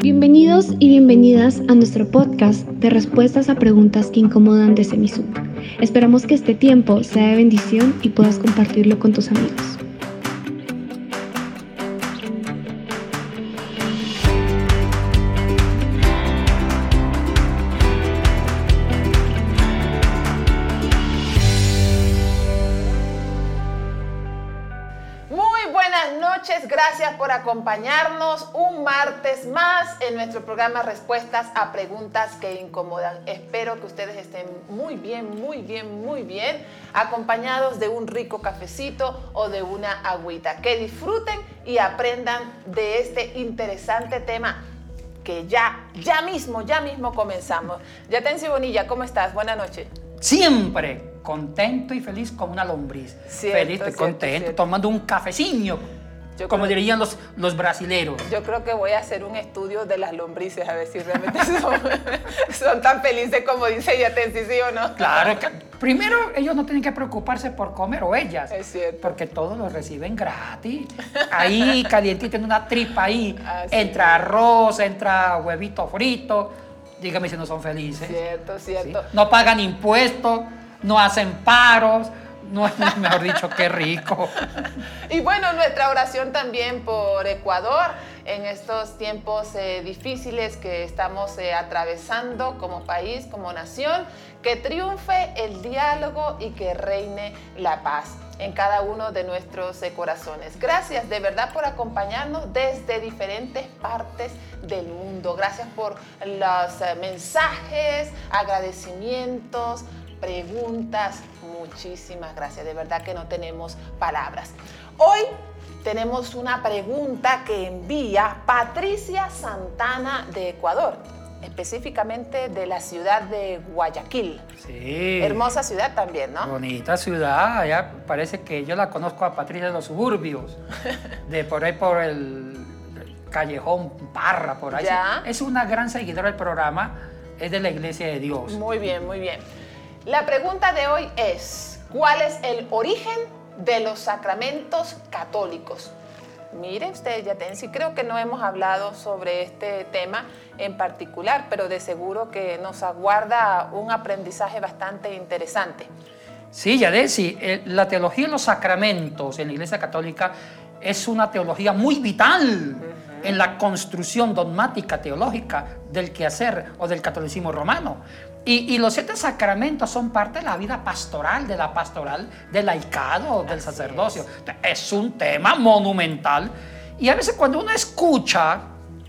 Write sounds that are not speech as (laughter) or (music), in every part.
Bienvenidos y bienvenidas a nuestro podcast de respuestas a preguntas que incomodan de Semisub. Esperamos que este tiempo sea de bendición y puedas compartirlo con tus amigos. Acompañarnos un martes más en nuestro programa Respuestas a Preguntas que Incomodan. Espero que ustedes estén muy bien, muy bien, muy bien, acompañados de un rico cafecito o de una agüita. Que disfruten y aprendan de este interesante tema que ya, ya mismo, ya mismo comenzamos. Yatensi Bonilla, ¿cómo estás? Buenas noches. Siempre contento y feliz como una lombriz. feliz y contento, tomando un cafecillo como dirían los, los brasileros. Yo creo que voy a hacer un estudio de las lombrices a ver si realmente (laughs) son, tan felices como dice Yatensi, ¿sí o no? Claro, que primero ellos no tienen que preocuparse por comer o ellas. Es cierto. Porque todos lo reciben gratis. Ahí (laughs) calientito en una tripa ahí. entra arroz, entra huevito frito. Dígame si no son felices. Cierto, cierto. No pagan impuestos, no hacen paros no, (laughs) mejor dicho, qué rico. Y bueno, nuestra oración también por Ecuador en estos tiempos eh, difíciles que estamos eh, atravesando como país, como nación, que triunfe el diálogo y que reine la paz en cada uno de nuestros eh, corazones. Gracias de verdad por acompañarnos desde diferentes partes del mundo. Gracias por los mensajes, agradecimientos, preguntas. Muchísimas gracias, de verdad que no tenemos palabras. Hoy tenemos una pregunta que envía Patricia Santana de Ecuador, específicamente de la ciudad de Guayaquil. Sí. Hermosa ciudad también, ¿no? Bonita ciudad, ya parece que yo la conozco a Patricia de los suburbios, (laughs) de por ahí por el callejón Parra, por ahí. Es una gran seguidora del programa, es de la Iglesia de Dios. Muy bien, muy bien. La pregunta de hoy es, ¿cuál es el origen de los sacramentos católicos? Mire usted, Yatensi, creo que no hemos hablado sobre este tema en particular, pero de seguro que nos aguarda un aprendizaje bastante interesante. Sí, Yatensi, eh, la teología de los sacramentos en la Iglesia Católica es una teología muy vital en la construcción dogmática teológica del quehacer o del catolicismo romano. Y, los siete sacramentos son parte de la vida pastoral, de la pastoral del laicado, del sacerdocio. Es. un tema monumental. Y a veces cuando uno escucha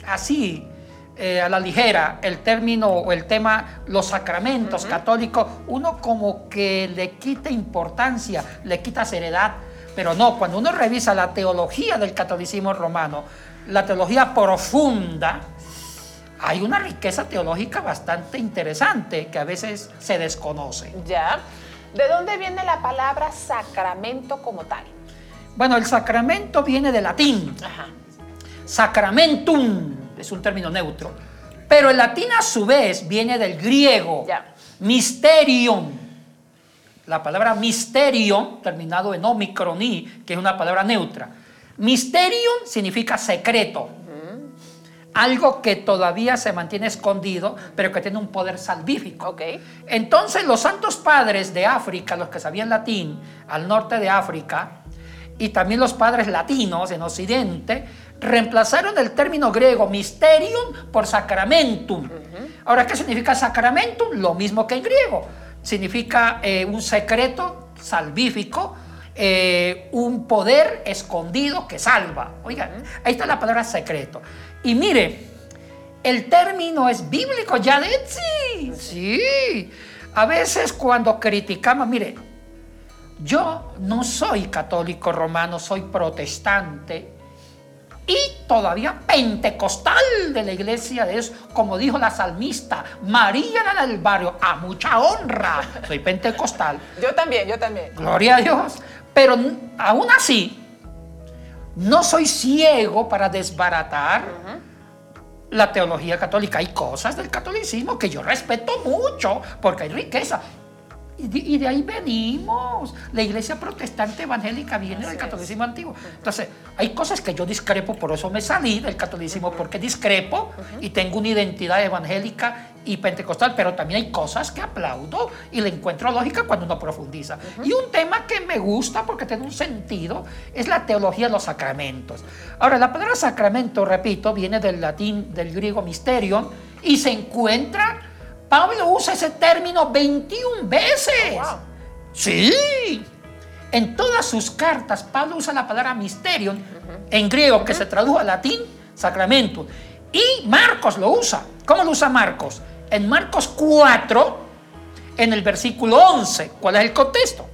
así, eh, a la ligera, el término o el tema los sacramentos católicos, uno como que le quita importancia, le quita seriedad. Pero no, cuando uno revisa la teología del catolicismo romano, la teología profunda, hay una riqueza teológica bastante interesante que a veces se desconoce. Ya. ¿De dónde viene la palabra sacramento como tal? Bueno, el sacramento viene del latín. Ajá. Sacramentum es un término neutro. Pero el latín a su vez viene del griego. Ya. Mysterium. La palabra mysterium, terminado en omicroní, que es una palabra neutra. Mysterium significa secreto algo que todavía se mantiene escondido, pero que tiene un poder salvífico. Okay. Entonces los santos padres de África, los que sabían latín, al norte de África, y también los padres latinos en Occidente, reemplazaron el término griego mysterium por sacramentum. Ahora, ¿qué significa sacramentum? Lo mismo que en griego. Significa eh, un secreto salvífico, eh, un poder escondido que salva. Oigan, ahí está la palabra secreto. Y mire, el término es bíblico, ya de sí. Sí. A veces cuando criticamos, mire, yo no soy católico romano, soy protestante y todavía pentecostal de la iglesia de Dios, como dijo la salmista, María la del barrio, a mucha honra. Soy pentecostal. Yo también, yo también. Gloria a Dios. Pero aún así, no soy ciego para desbaratar la teología católica. Hay cosas del catolicismo que yo respeto mucho porque hay riqueza. Y de, y de ahí venimos. La iglesia protestante evangélica viene del catolicismo antiguo. Entonces, hay cosas que yo discrepo, por eso me salí del catolicismo, porque discrepo y tengo una identidad evangélica y pentecostal, pero también hay cosas que aplaudo y le encuentro lógica cuando uno profundiza. Y un tema que me gusta porque tiene un sentido es la teología de los sacramentos. Ahora, la palabra sacramento, repito, viene del latín, del griego mysterion, y se encuentra Pablo usa ese término 21 veces. Oh, sí. En todas sus cartas, Pablo usa la palabra misterio en griego, que se tradujo al latín sacramento. Y Marcos lo usa. ¿Cómo lo usa Marcos? En Marcos 4, en el versículo 11. ¿Cuál es el contexto?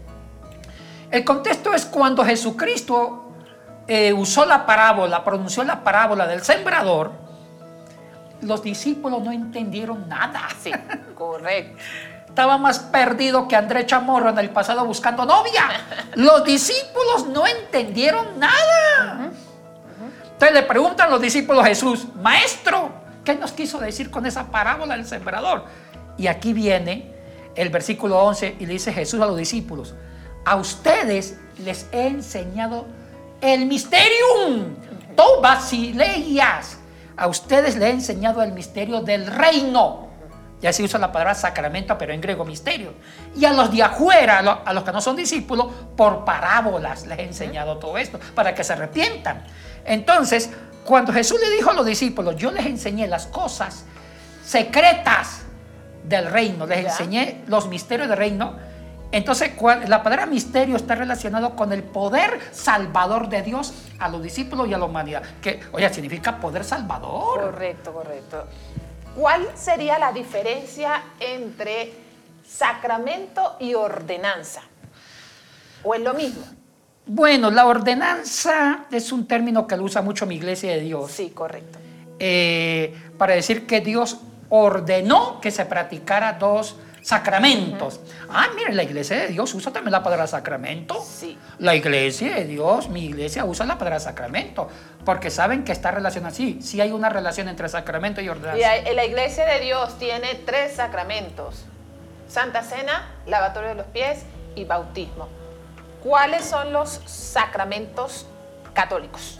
El contexto es cuando Jesucristo eh, usó la parábola, pronunció la parábola del sembrador los discípulos no entendieron nada. (laughs) Sí, correcto. Estaba más perdido que André Chamorro en el pasado buscando novia. Los discípulos no entendieron nada. Entonces le preguntan los discípulos a Jesús, maestro, ¿qué nos quiso decir con esa parábola del sembrador? Y aquí viene el versículo 11 y le dice Jesús a los discípulos, a ustedes les he enseñado el misterium, tú basileias a ustedes le he enseñado el misterio del reino. Ya se usa la palabra sacramento, pero en griego misterio. Y a los de afuera, a los que no son discípulos, por parábolas les he enseñado todo esto, para que se arrepientan. Entonces, cuando Jesús le dijo a los discípulos, yo les enseñé las cosas secretas del reino, les enseñé los misterios del reino, entonces, la palabra misterio está relacionado con el poder salvador de Dios a los discípulos y a la humanidad. Que, oye, significa poder salvador. Correcto, correcto. ¿Cuál sería la diferencia entre sacramento y ordenanza? ¿O es lo mismo? Bueno, la ordenanza es un término que lo usa mucho mi iglesia de Dios. Sí, correcto. Eh, para decir que Dios ordenó que se practicara dos sacramentos. Ah, miren, la iglesia de Dios usa también la palabra sacramento. Sí. La iglesia de Dios, mi iglesia usa la palabra sacramento, porque saben que está relacionada así. Sí hay una relación entre sacramento y ordenación. Y la iglesia de Dios tiene tres sacramentos. Santa Cena, lavatorio de los pies y bautismo. ¿Cuáles son los sacramentos católicos?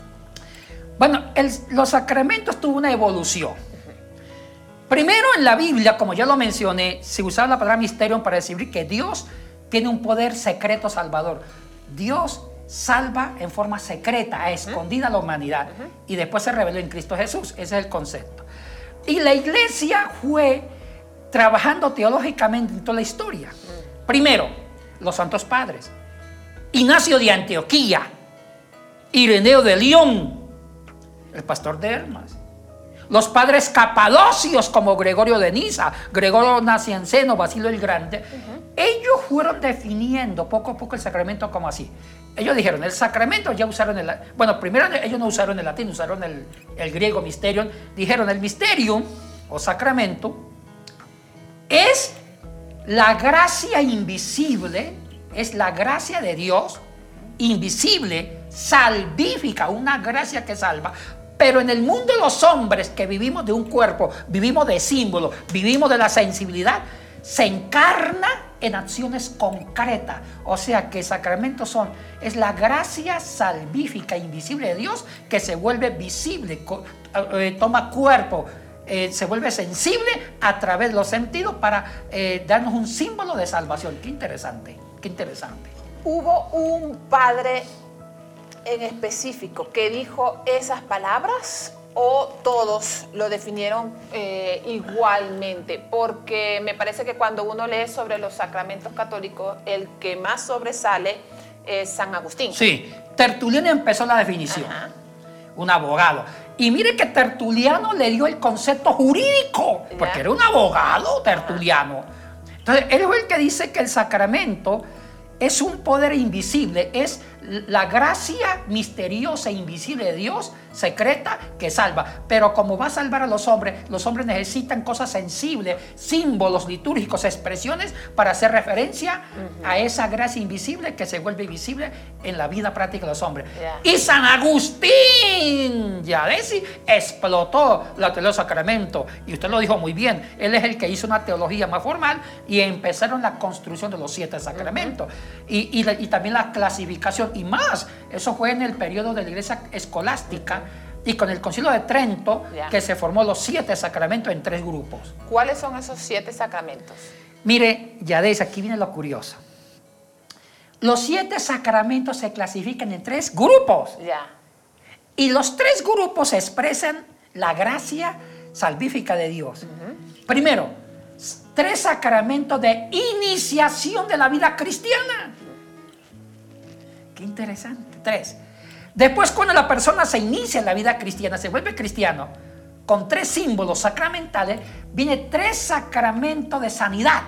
Bueno, los sacramentos tuvo una evolución. Primero en la Biblia, como ya lo mencioné, se usaba la palabra misterio para decir que Dios tiene un poder secreto salvador. Dios salva en forma secreta, escondida a la humanidad. Y después se reveló en Cristo Jesús. Ese es el concepto. Y la iglesia fue trabajando teológicamente en toda la historia. Primero, los santos padres. Ignacio de Antioquía, Ireneo de León, el pastor de Hermas, los padres capadocios como Gregorio de Niza, Gregorio Nacianceno, Basilio el Grande, ellos fueron definiendo poco a poco el sacramento como así. Ellos dijeron, el sacramento ya usaron el... Bueno, primero ellos no usaron el latín, usaron el, el griego mysterium. Dijeron, el misterium o sacramento es la gracia invisible, es la gracia de Dios invisible, salvífica, una gracia que salva, pero en el mundo de los hombres que vivimos de un cuerpo, vivimos de símbolos, vivimos de la sensibilidad, se encarna en acciones concretas. O sea que sacramentos son, es la gracia salvífica, invisible de Dios que se vuelve visible, eh, toma cuerpo, eh, se vuelve sensible a través de los sentidos para eh, darnos un símbolo de salvación. Qué interesante, qué interesante. Hubo un padre en específico que dijo esas palabras o todos lo definieron eh, igualmente? Porque me parece que cuando uno lee sobre los sacramentos católicos, el que más sobresale es San Agustín. Sí, Tertuliano empezó la definición, un abogado. Y mire que Tertuliano le dio el concepto jurídico, porque era un abogado Tertuliano. Entonces, él es el que dice que el sacramento es un poder invisible, es la gracia misteriosa e invisible de Dios secreta que salva. Pero como va a salvar a los hombres, los hombres necesitan cosas sensibles, símbolos litúrgicos, expresiones para hacer referencia a esa gracia invisible que se vuelve visible en la vida práctica de los hombres. Y San Agustín, ya ves, explotó la teología sacramento. Y usted lo dijo muy bien, él es el que hizo una teología más formal y empezaron la construcción de los siete sacramentos. y, y también la clasificación y más. Eso fue en el periodo de la iglesia escolástica y con el concilio de Trento que se formó los siete sacramentos en tres grupos. ¿Cuáles son esos siete sacramentos? Mire, Yadés, aquí viene lo curioso. Los siete sacramentos se clasifican en tres grupos. Ya. Y los tres grupos expresan la gracia salvífica de Dios. Primero, tres sacramentos de iniciación de la vida cristiana. Qué interesante. Tres. Después, cuando la persona se inicia en la vida cristiana, se vuelve cristiano, con tres símbolos sacramentales, viene tres sacramentos de sanidad.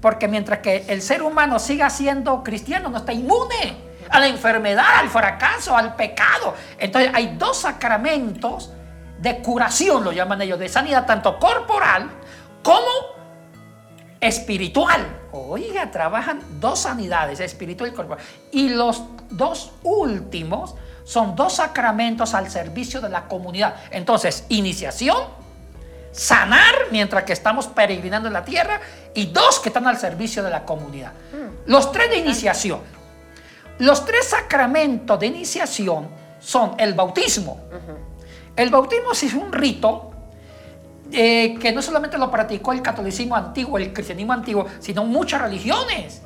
Porque mientras que el ser humano siga siendo cristiano, no está inmune a la enfermedad, al fracaso, al pecado. Entonces hay dos sacramentos de curación, lo llaman ellos, de sanidad, tanto corporal como espiritual. Oiga, trabajan dos sanidades, espiritual y corporal. Y los dos últimos son dos sacramentos al servicio de la comunidad. Entonces, iniciación, sanar mientras que estamos peregrinando en la tierra y dos que están al servicio de la comunidad. Mm. Los tres de iniciación. Los tres sacramentos de iniciación son el bautismo. El bautismo es un rito eh, que no solamente lo practicó el catolicismo antiguo, el cristianismo antiguo, sino muchas religiones.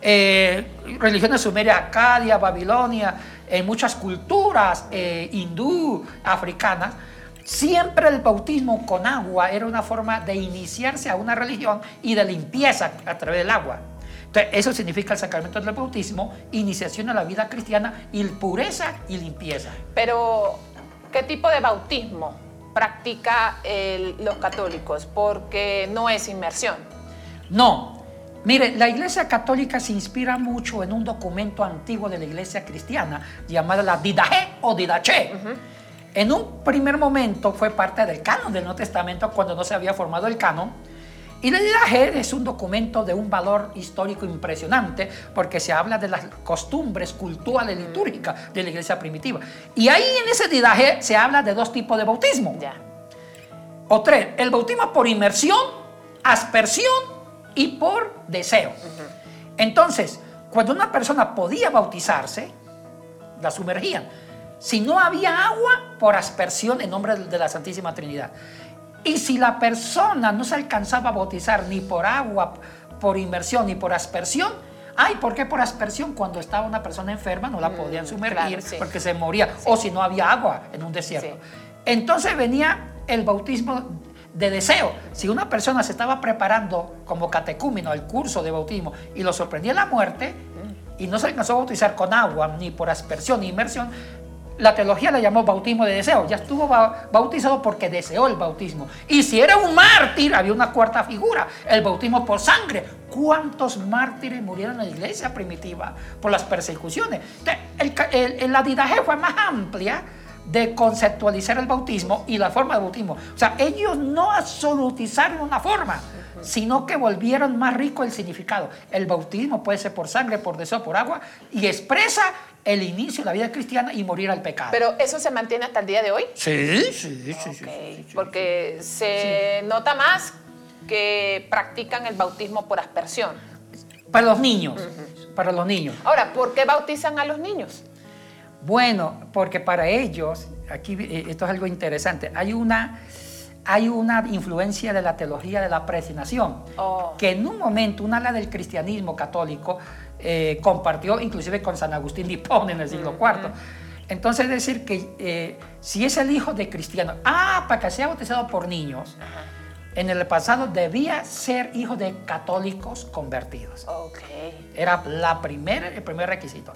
Eh, religiones sumerias, Acadia, Babilonia, en muchas culturas eh, hindú, africanas, siempre el bautismo con agua era una forma de iniciarse a una religión y de limpieza a través del agua. Entonces, eso significa el sacramento del bautismo, iniciación a la vida cristiana y pureza y limpieza. Pero, ¿qué tipo de bautismo? Practica los católicos, porque no es inmersión. No. Mire, la Iglesia Católica se inspira mucho en un documento antiguo de la Iglesia Cristiana llamado la Didache o Didache. En un primer momento fue parte del canon del Nuevo Testamento cuando no se había formado el canon y la Didaje es un documento de un valor histórico impresionante porque se habla de las costumbres culturales litúrgicas de la iglesia primitiva. Y ahí en ese Didaje se habla de dos tipos de bautismo. Ya. O tres, el bautismo por inmersión, aspersión y por deseo. Entonces, cuando una persona podía bautizarse, la sumergían. Si no había agua, por aspersión en nombre de la Santísima Trinidad. Y si la persona no se alcanzaba a bautizar ni por agua, por inmersión, ni por aspersión, ay, ¿por qué por aspersión? Cuando estaba una persona enferma no la mm, podían sumergir porque se moría, o si no había agua en un desierto. Entonces venía el bautismo de deseo. Si una persona se estaba preparando como catecúmeno al curso de bautismo y lo sorprendía la muerte, mm. y no se alcanzó a bautizar con agua, ni por aspersión, ni inmersión, la teología le llamó bautismo de deseo. Ya estuvo bautizado porque deseó el bautismo. Y si era un mártir, había una cuarta figura, el bautismo por sangre. ¿Cuántos mártires murieron en la iglesia primitiva por las persecuciones? El, la didaje fue más amplia de conceptualizar el bautismo y la forma de bautismo. O sea, ellos no absolutizaron una forma, sino que volvieron más rico el significado. El bautismo puede ser por sangre, por deseo, por agua, y expresa el inicio de la vida cristiana y morir al pecado. ¿Pero eso se mantiene hasta el día de hoy? Sí, sí, sí. sí, Porque se nota más que practican el bautismo por aspersión. Para los niños, para los niños. Ahora, ¿por qué bautizan a los niños? Bueno, porque para ellos, aquí eh, esto es algo interesante, hay una, hay una influencia de la teología de la predestinación, oh. que en un momento una ala del cristianismo católico eh, compartió inclusive con San Agustín de Hipona en el siglo IV. Entonces decir que eh, si es el hijo de cristiano, ah, para que sea bautizado por niños, en el pasado debía ser hijo de católicos convertidos. Okay. Era la primera, el primer requisito.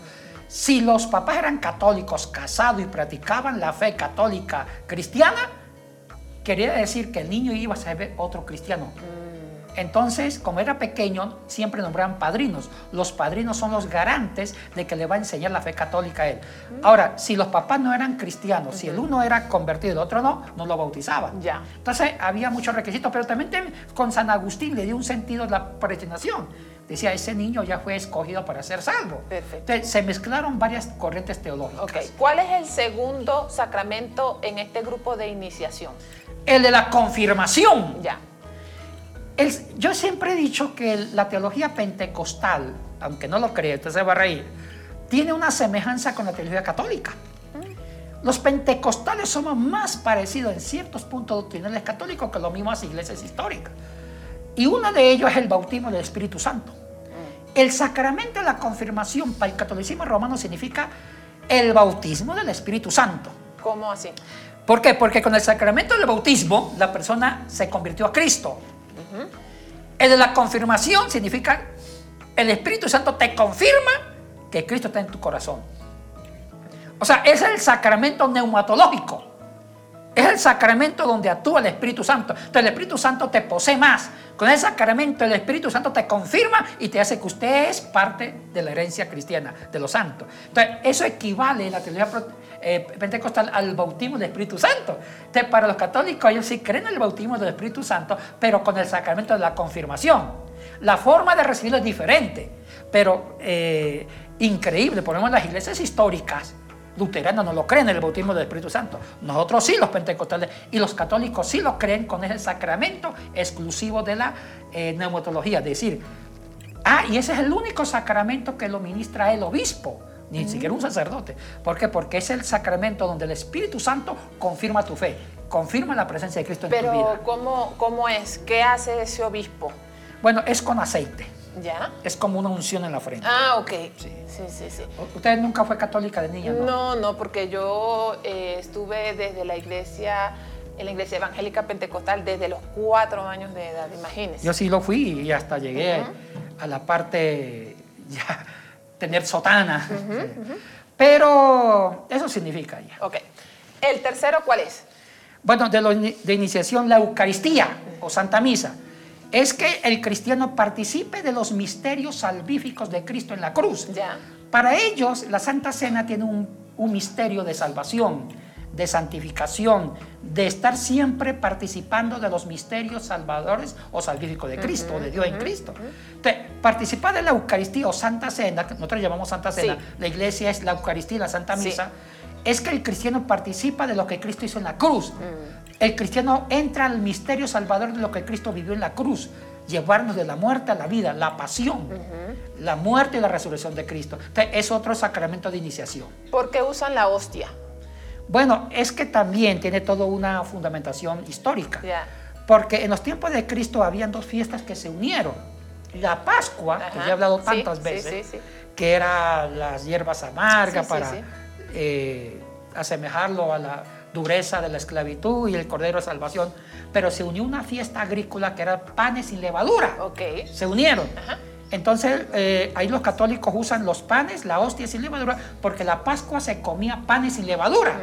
Si los papás eran católicos, casados y practicaban la fe católica cristiana, quería decir que el niño iba a ser otro cristiano. Mm. Entonces, como era pequeño, siempre nombraban padrinos. Los padrinos son los garantes de que le va a enseñar la fe católica a él. Ahora, si los papás no eran cristianos, si el uno era convertido y el otro no, no lo bautizaban. Ya. Entonces, había muchos requisitos, pero también con San Agustín le dio un sentido la predestinación. Decía, ese niño ya fue escogido para ser salvo. Perfecto. Entonces, se mezclaron varias corrientes teológicas. ¿cuál es el segundo sacramento en este grupo de iniciación? El de la confirmación. Ya. El- yo siempre he dicho que la teología pentecostal, aunque no lo cree, usted se va a reír, tiene una semejanza con la teología católica. Los pentecostales somos más parecidos en ciertos puntos doctrinales católicos que las mismas iglesias históricas. Y uno de ellos es el bautismo del Espíritu Santo. El sacramento de la confirmación para el catolicismo romano significa el bautismo del Espíritu Santo. ¿Cómo así? ¿Por qué? Porque con el sacramento del bautismo la persona se convirtió a Cristo. El de la confirmación significa el Espíritu Santo te confirma que Cristo está en tu corazón. O sea, es el sacramento neumatológico. Es el sacramento donde actúa el Espíritu Santo. Entonces el Espíritu Santo te posee más. Con el sacramento el Espíritu Santo te confirma y te hace que usted es parte de la herencia cristiana, de los santos. Entonces eso equivale en la teología eh, pentecostal al bautismo del Espíritu Santo. Entonces para los católicos ellos sí creen en el bautismo del Espíritu Santo, pero con el sacramento de la confirmación. La forma de recibirlo es diferente, pero eh, increíble. En las iglesias históricas luteranos no lo creen en el bautismo del Espíritu Santo. Nosotros sí, los pentecostales y los católicos sí lo creen con ese sacramento exclusivo de la eh, neumatología. Es decir, ah, y ese es el único sacramento que lo ministra el obispo, ni siquiera un sacerdote. ¿Por qué? Porque es el sacramento donde el Espíritu Santo confirma tu fe, confirma la presencia de Cristo en tu Pero, vida. ¿cómo, ¿cómo es? ¿Qué hace ese obispo? Bueno, es con aceite, ¿Ya? es como una unción en la frente. Ah, ok. Sí, sí, sí. ¿Usted nunca fue católica de niña? No. No, no, porque yo eh, estuve desde la iglesia, en la iglesia evangélica pentecostal desde los cuatro años de edad, imagínese. Yo sí lo fui y hasta llegué a la parte (laughs) ya tener sotana. Sí. Pero eso significa ya. Ok. ¿El tercero cuál es? Bueno, de, lo ini- de iniciación la Eucaristía o Santa Misa es que el cristiano participe de los misterios salvíficos de Cristo en la cruz. Para ellos, la Santa Cena tiene un, un misterio de salvación, de santificación, de estar siempre participando de los misterios salvadores o salvíficos de Cristo, de Dios en Cristo. Entonces, participar de la Eucaristía o Santa Cena, que nosotros llamamos Santa Cena, Sí. la iglesia es la Eucaristía y la Santa Sí. Misa, es que el cristiano participa de lo que Cristo hizo en la cruz. El cristiano entra al misterio salvador de lo que Cristo vivió en la cruz, llevarnos de la muerte a la vida, la pasión, la muerte y la resurrección de Cristo. Entonces, es otro sacramento de iniciación. ¿Por qué usan la hostia? Bueno, es que también tiene toda una fundamentación histórica. Porque en los tiempos de Cristo habían dos fiestas que se unieron. La Pascua, que ya he hablado tantas sí, veces, sí, sí. que era las hierbas amargas para eh, asemejarlo a la dureza de la esclavitud y el Cordero de Salvación. Pero se unió una fiesta agrícola que era panes sin levadura. Ok. Se unieron. Ajá. Entonces, eh, ahí los católicos usan los panes, la hostia sin levadura, porque la Pascua se comía panes sin levadura.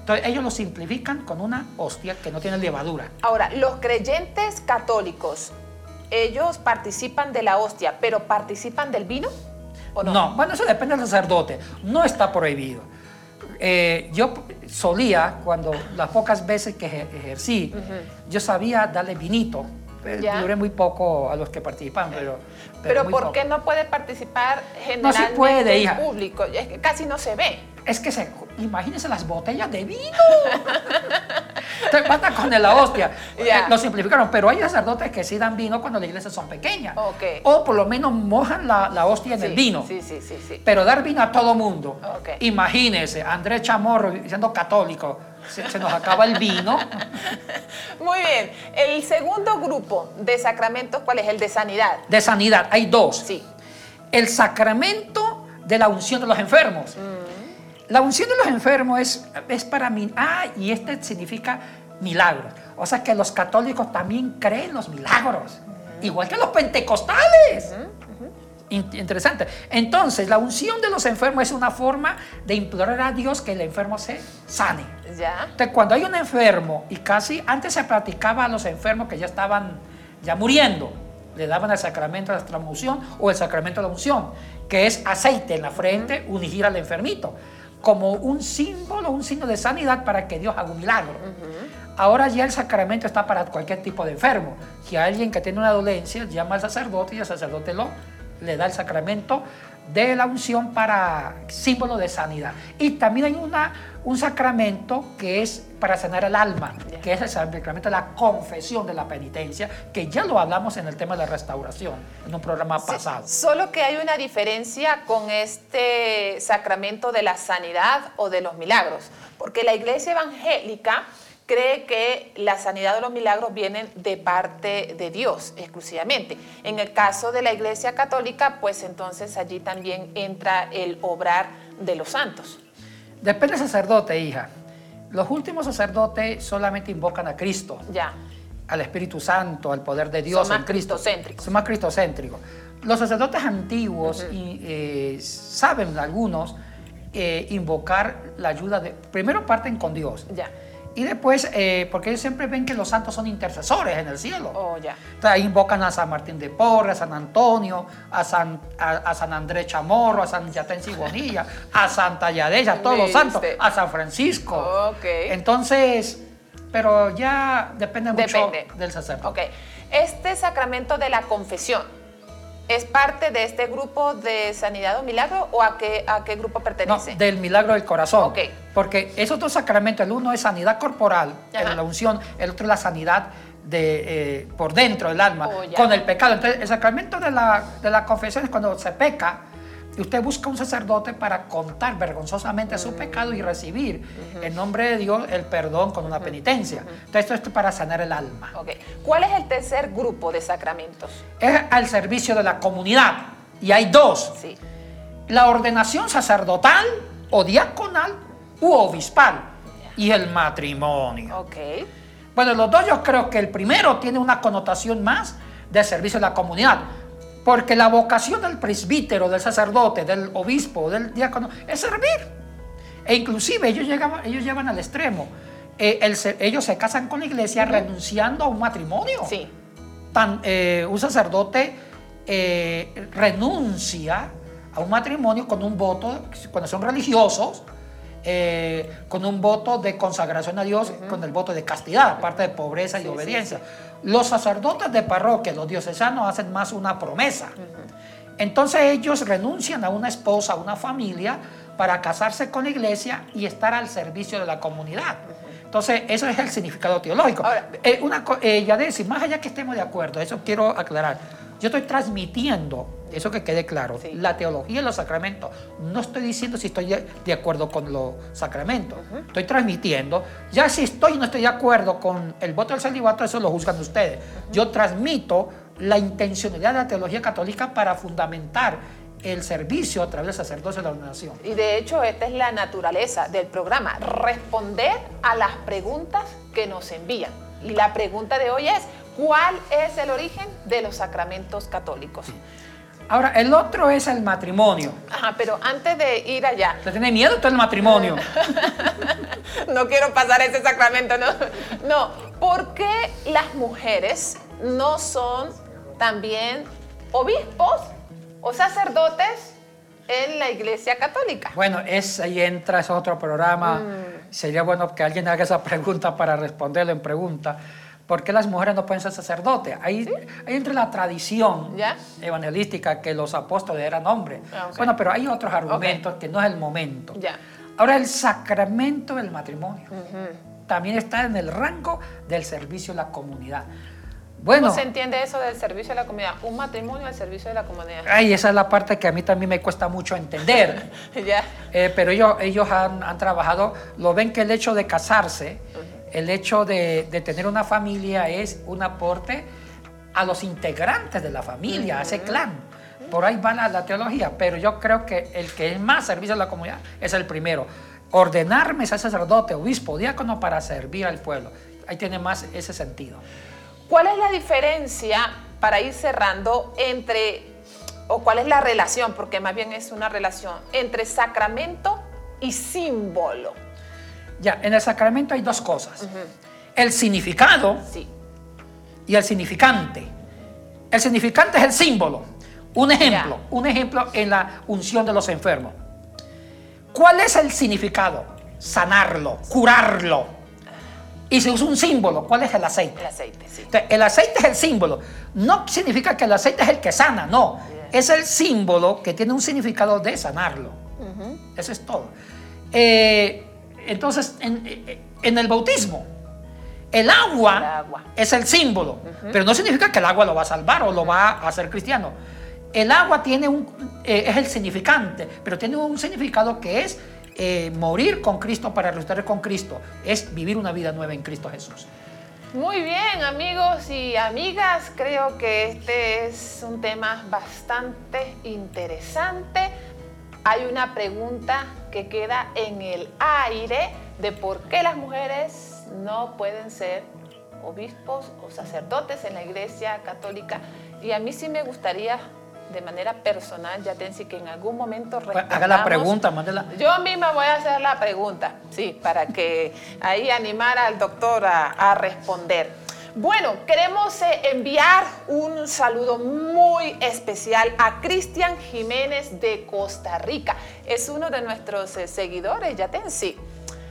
Entonces, ellos lo simplifican con una hostia que no tiene levadura. Ahora, los creyentes católicos, ellos participan de la hostia, pero participan del vino o no? No, bueno, eso depende del sacerdote. No está prohibido. Eh, yo solía, cuando las pocas veces que ejer- ejercí, yo sabía darle vinito. Ya. Duré muy poco a los que participan, pero. Pero ¿por poco. qué no puede participar No generalmente se puede, el hija. público? Es que casi no se ve. Es que se, imagínense las botellas de vino. (laughs) Te mata con la hostia. (laughs) Eh, Lo simplificaron, pero hay sacerdotes que sí dan vino cuando las iglesias son pequeñas. O por lo menos mojan la, la hostia en el vino. Sí, sí, sí, sí. Pero dar vino a todo mundo. Ok. Imagínense, Andrés Chamorro siendo católico, se, se nos acaba el vino. (laughs) Muy bien. El segundo grupo de sacramentos, ¿cuál es? El de sanidad. De sanidad, hay dos. Sí. El sacramento de la unción de los enfermos. La unción de los enfermos es, es para mí. Ah, y este significa milagros. O sea que los católicos también creen los milagros. Igual que los pentecostales. In- Interesante. Entonces, la unción de los enfermos es una forma de implorar a Dios que el enfermo se sane. ¿Ya? Entonces, cuando hay un enfermo, y casi antes se practicaba a los enfermos que ya estaban ya muriendo, le daban el sacramento de la transmusión o el sacramento de la unción, que es aceite en la frente, ungir al enfermito, como un símbolo, un signo de sanidad para que Dios haga un milagro. Ahora ya el sacramento está para cualquier tipo de enfermo. Si hay alguien que tiene una dolencia, llama al sacerdote y el sacerdote lo, le da el sacramento de la unción para símbolo de sanidad. Y también hay una, un sacramento que es para sanar el alma, que es el sacramento de la confesión de la penitencia, que ya lo hablamos en el tema de la restauración, en un programa pasado. Solo que hay una diferencia con este sacramento de la sanidad o de los milagros, porque la iglesia evangélica cree que la sanidad de los milagros vienen de parte de Dios exclusivamente. En el caso de la Iglesia Católica, pues entonces allí también entra el obrar de los santos. Depende del sacerdote, hija. Los últimos sacerdotes solamente invocan a Cristo. Ya. Al Espíritu Santo, al poder de Dios Son más en Cristo. cristocéntricos. Son más cristocéntricos. Los sacerdotes antiguos y, eh, saben algunos eh, invocar la ayuda de... Primero parten con Dios. Ya. Y después, eh, porque ellos siempre ven que los santos son intercesores en el cielo. Oh, ya. Entonces ahí invocan a San Martín de Porres, a San Antonio, a San, a, a San Andrés Chamorro, a San Yatén Bonilla, a Santa Yadeya, a todos los santos, a San Francisco. Ok. Entonces, pero ya depende mucho Depende. del sacerdote. Ok. Este sacramento de la confesión, ¿es parte de este grupo de sanidad o milagro o a qué, a qué grupo No, pertenece? del milagro del corazón. Porque esos dos sacramentos, el uno es sanidad corporal, Ajá. en la unción, el otro es la sanidad de, eh, por dentro del alma, Oh, con el pecado. Entonces, el sacramento de la, de la confesión es cuando se peca y usted busca un sacerdote para contar vergonzosamente Mm. su pecado y recibir en nombre de Dios el perdón con una penitencia. Entonces, esto es para sanar el alma. ¿Cuál es el tercer grupo de sacramentos? Es al servicio de la comunidad. Y hay dos. Sí. la ordenación sacerdotal o diaconal u obispal y el matrimonio. Ok. Bueno, los dos yo creo que el primero tiene una connotación más de servicio a la comunidad, porque la vocación del presbítero, del sacerdote, del obispo, del diácono es servir. E inclusive ellos, llegaban, ellos llevan al extremo. Eh, el ellos se casan con la iglesia renunciando a un matrimonio Sí. tan- eh, un sacerdote eh, renuncia a un matrimonio con un voto, cuando son religiosos, eh, con un voto de consagración a Dios, con el voto de castidad, aparte de pobreza y Sí, sí, obediencia. Los sacerdotes de parroquia, los diocesanos, hacen más una promesa. Entonces ellos renuncian a una esposa, a una familia, para casarse con la iglesia y estar al servicio de la comunidad. Entonces, eso es el significado teológico. Ahora- Eh, una, eh, Yadesi, más allá que estemos de acuerdo, eso quiero aclarar. Yo estoy transmitiendo, eso que quede claro, Sí. la teología y los sacramentos. No estoy diciendo si estoy de, acuerdo con los sacramentos. Estoy transmitiendo. Ya si estoy y no estoy de acuerdo con el voto del celibato, eso lo juzgan ustedes. Yo transmito la intencionalidad de la teología católica para fundamentar el servicio a través del sacerdocio de la ordenación. Y de hecho, esta es la naturaleza del programa, responder a las preguntas que nos envían. Y la pregunta de hoy es, ¿cuál es el origen de los sacramentos católicos? Ahora, el otro es el matrimonio. Ajá, pero antes de ir allá, ¿Le tiene miedo usted el matrimonio? (laughs) no quiero pasar ese sacramento, no. No, ¿por qué las mujeres no son también obispos o sacerdotes en la iglesia católica? Bueno, es, ahí entra, es otro programa. Sería bueno que alguien haga esa pregunta para responderle en pregunta. ¿Por qué las mujeres no pueden ser sacerdotes? Ahí, ahí entra la tradición ¿Ya? evangelística que los apóstoles eran hombres. Ah, ok. Bueno, pero hay otros argumentos que no es el momento. Ya. Ahora, el sacramento del matrimonio también está en el rango del servicio a la comunidad. Bueno, ¿Cómo se entiende eso del servicio de la comunidad? Un matrimonio al servicio de la comunidad. ay, esa es la parte que a mí también me cuesta mucho entender. (laughs) ya. Eh, pero ellos, ellos han, han trabajado, lo ven que el hecho de casarse, el hecho de, de tener una familia es un aporte a los integrantes de la familia, a ese clan. Por ahí va la, la teología, pero yo creo que el que es más servicio a la comunidad es el primero. Ordenarme ser sacerdote, obispo, diácono para servir al pueblo. Ahí tiene más ese sentido. ¿Cuál es la diferencia, para ir cerrando, entre, o cuál es la relación, porque más bien es una relación, entre sacramento y símbolo? Ya, en el sacramento hay dos cosas. El significado Sí. y el significante. El significante es el símbolo. Un ejemplo, un ejemplo en la unción de los enfermos. ¿Cuál es el significado? Sanarlo, curarlo. Y se usa un símbolo. ¿Cuál es el aceite? El aceite, sí. Entonces, el aceite es el símbolo. No significa que el aceite es el que sana, no. Es el símbolo que tiene un significado de sanarlo. Eso es todo. Eh, entonces, en, en el bautismo, el agua, El agua. es el símbolo, pero no significa que el agua lo va a salvar o lo va a hacer cristiano. El agua tiene un, eh, es el significante, pero tiene un significado que es eh, morir con Cristo para resucitar con Cristo, es vivir una vida nueva en Cristo Jesús. Muy bien, amigos y amigas, creo que este es un tema bastante interesante. Hay una pregunta que queda en el aire de por qué las mujeres no pueden ser obispos o sacerdotes en la iglesia católica. Y a mí sí me gustaría, de manera personal, ya tensi que en algún momento Haga la pregunta, mándela. yo misma voy a hacer la pregunta, sí, para que ahí animar al doctor a, a responder. Bueno, queremos eh, enviar un saludo muy especial a Cristian Jiménez de Costa Rica. Es uno de nuestros eh, seguidores, ya ten sí.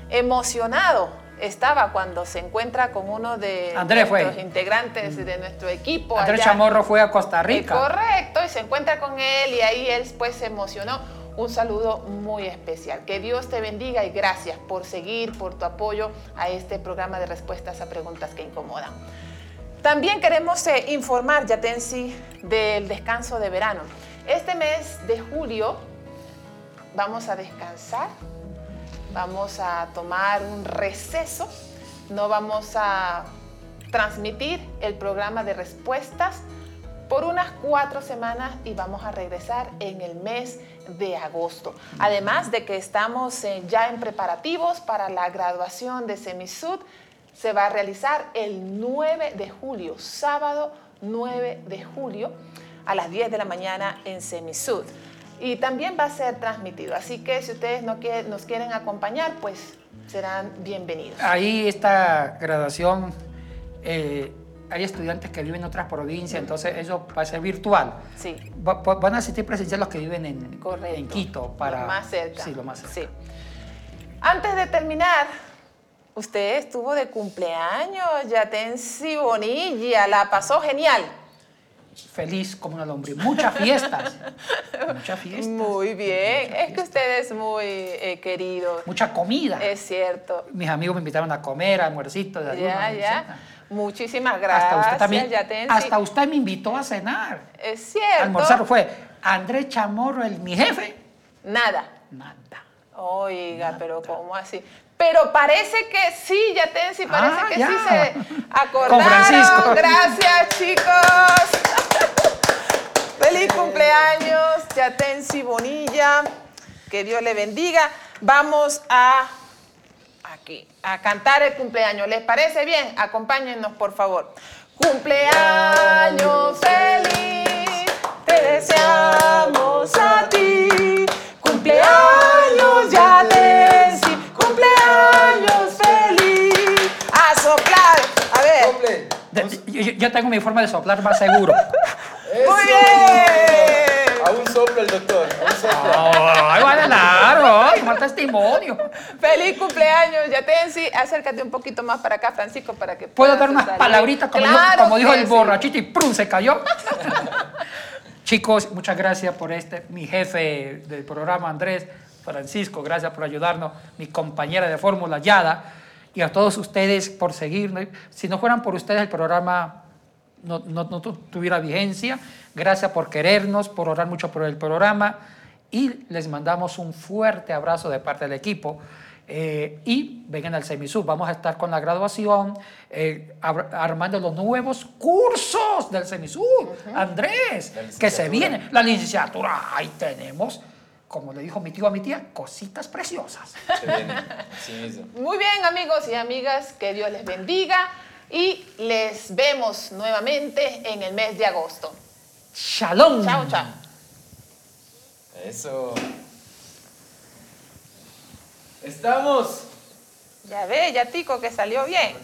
Emocionado estaba cuando se encuentra con uno de nuestros integrantes de nuestro equipo. Andrés allá. Chamorro fue a Costa Eh, Rica. correcto, y se encuentra con él y ahí él pues se emocionó. Un saludo muy especial. Que Dios te bendiga y gracias por seguir, por tu apoyo a este programa de respuestas a preguntas que incomodan. También queremos eh, informar, Yatensi, del descanso de verano. Este mes de julio vamos a descansar, vamos a tomar un receso, no vamos a transmitir el programa de respuestas por unas cuatro semanas y vamos a regresar en el mes de agosto. Además de que estamos eh, ya en preparativos para la graduación de Semisud, se va a realizar el 9 de julio, sábado 9 de julio a las 10 de la mañana en Semisud. Y también va a ser transmitido, así que si ustedes no quieren- nos quieren acompañar, pues serán bienvenidos. Ahí esta graduación, eh, hay estudiantes que viven en otras provincias, entonces eso va a ser virtual. Sí. Va- va- van a asistir presencial los que viven en, Correcto. en Quito para Lo más cerca. Sí, lo más cerca. Sí. Antes de terminar, usted estuvo de cumpleaños, Yatensi Bonilla, la pasó genial. Feliz como una lombriz. Muchas fiestas. muchas fiestas. Muy bien, Muchas es que usted es muy eh, querido, Mucha comida. es cierto. Mis amigos me invitaron a comer, almuercito, de Ya, ya. Muchísimas gracias, Hasta usted también. Yatensi. Hasta usted me invitó a cenar. Es cierto. Almorzar fue Andrés Chamorro, el, mi jefe. Nada. Nada. Oiga, pero ¿cómo así? Pero parece que sí, Yatensi, parece Ah, que ya. sí se (laughs) acordaron. Con Francisco. Gracias, chicos. (laughs) Feliz cumpleaños, Yatensi Bonilla. Que Dios le bendiga. Vamos a aquí a cantar el cumpleaños. ¿Les parece bien? Acompáñennos, por favor. Cumpleaños feliz, te deseamos a ti. Cumpleaños Yatensi, cumpleaños feliz. A soplar. A ver. Yo, yo- tengo mi forma de soplar más seguro. (laughs) Muy bien. Aún sopla el doctor. Ay, vale, claro, ay, más testimonio. Feliz cumpleaños, Yatensi. Acércate un poquito más para acá, Francisco, para que ¿Puedo puedas dar unas salir. palabritas como, dijo, Claro como dijo el sí. borrachito y ¡prum! se cayó? (laughs) Chicos, muchas gracias por este. Mi jefe del programa, Andrés Francisco, gracias por ayudarnos. Mi compañera de fórmula, Yada. Y a todos ustedes por seguirnos. Si no fueran por ustedes, el programa no, no- no tu- tuviera vigencia. Gracias por querernos, por orar mucho por el programa. Y les mandamos un fuerte abrazo de parte del equipo. Eh, y vengan al Semisub. Vamos a estar con la graduación, eh, armando los nuevos cursos del Semisub. Andrés, que se viene. La licenciatura. Ahí tenemos, como le dijo mi tío a mi tía, cositas preciosas. Sí. Muy bien, amigos y amigas, que Dios les bendiga y les vemos nuevamente en el mes de agosto. Shalom. Chao, chao. Eso. Estamos. Ya ve, ya Tico, que salió bien.